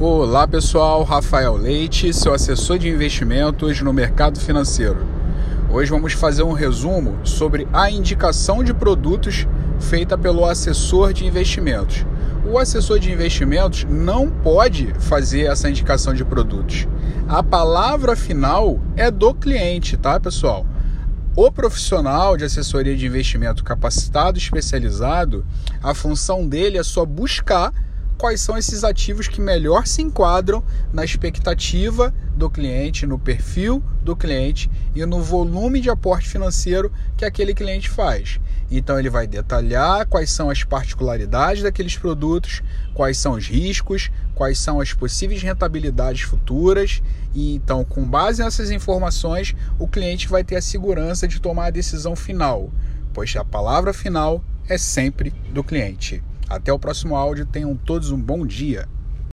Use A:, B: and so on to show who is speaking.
A: Olá pessoal, Rafael Leite, seu assessor de investimentos no mercado financeiro. Hoje vamos fazer um resumo sobre a indicação de produtos feita pelo assessor de investimentos. O assessor de investimentos não pode fazer essa indicação de produtos. A palavra final é do cliente, tá, pessoal? O profissional de assessoria de investimento capacitado, especializado, a função dele é só buscar quais são esses ativos que melhor se enquadram na expectativa do cliente, no perfil do cliente e no volume de aporte financeiro que aquele cliente faz. Então ele vai detalhar quais são as particularidades daqueles produtos, quais são os riscos, quais são as possíveis rentabilidades futuras e então com base nessas informações o cliente vai ter a segurança de tomar a decisão final, pois a palavra final é sempre do cliente. Até o próximo áudio. Tenham todos um bom dia.